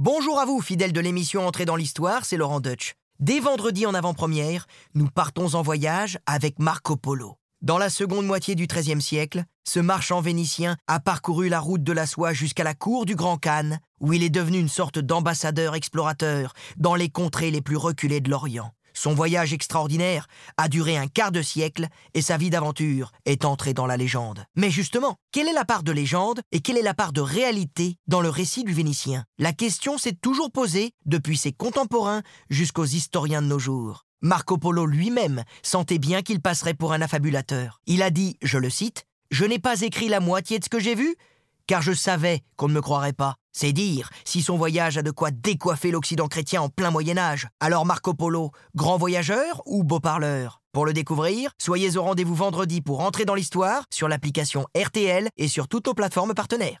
Bonjour à vous, fidèles de l'émission Entrée dans l'Histoire, c'est Laurent Deutsch. Dès vendredi en avant-première, nous partons en voyage avec Marco Polo. Dans la seconde moitié du XIIIe siècle, ce marchand vénitien a parcouru la route de la soie jusqu'à la cour du Grand Khan, où il est devenu une sorte d'ambassadeur explorateur dans les contrées les plus reculées de l'Orient. Son voyage extraordinaire a duré un quart de siècle et sa vie d'aventure est entrée dans la légende. Mais justement, quelle est la part de légende et quelle est la part de réalité dans le récit du Vénitien? La question s'est toujours posée depuis ses contemporains jusqu'aux historiens de nos jours. Marco Polo lui-même sentait bien qu'il passerait pour un affabulateur. Il a dit, je le cite, Je n'ai pas écrit la moitié de ce que j'ai vu, car je savais qu'on ne me croirait pas. C'est dire si son voyage a de quoi décoiffer l'Occident chrétien en plein Moyen Âge. Alors Marco Polo, grand voyageur ou beau parleur? Pour le découvrir, soyez au rendez-vous vendredi pour entrer dans l'histoire sur l'application RTL et sur toutes nos plateformes partenaires.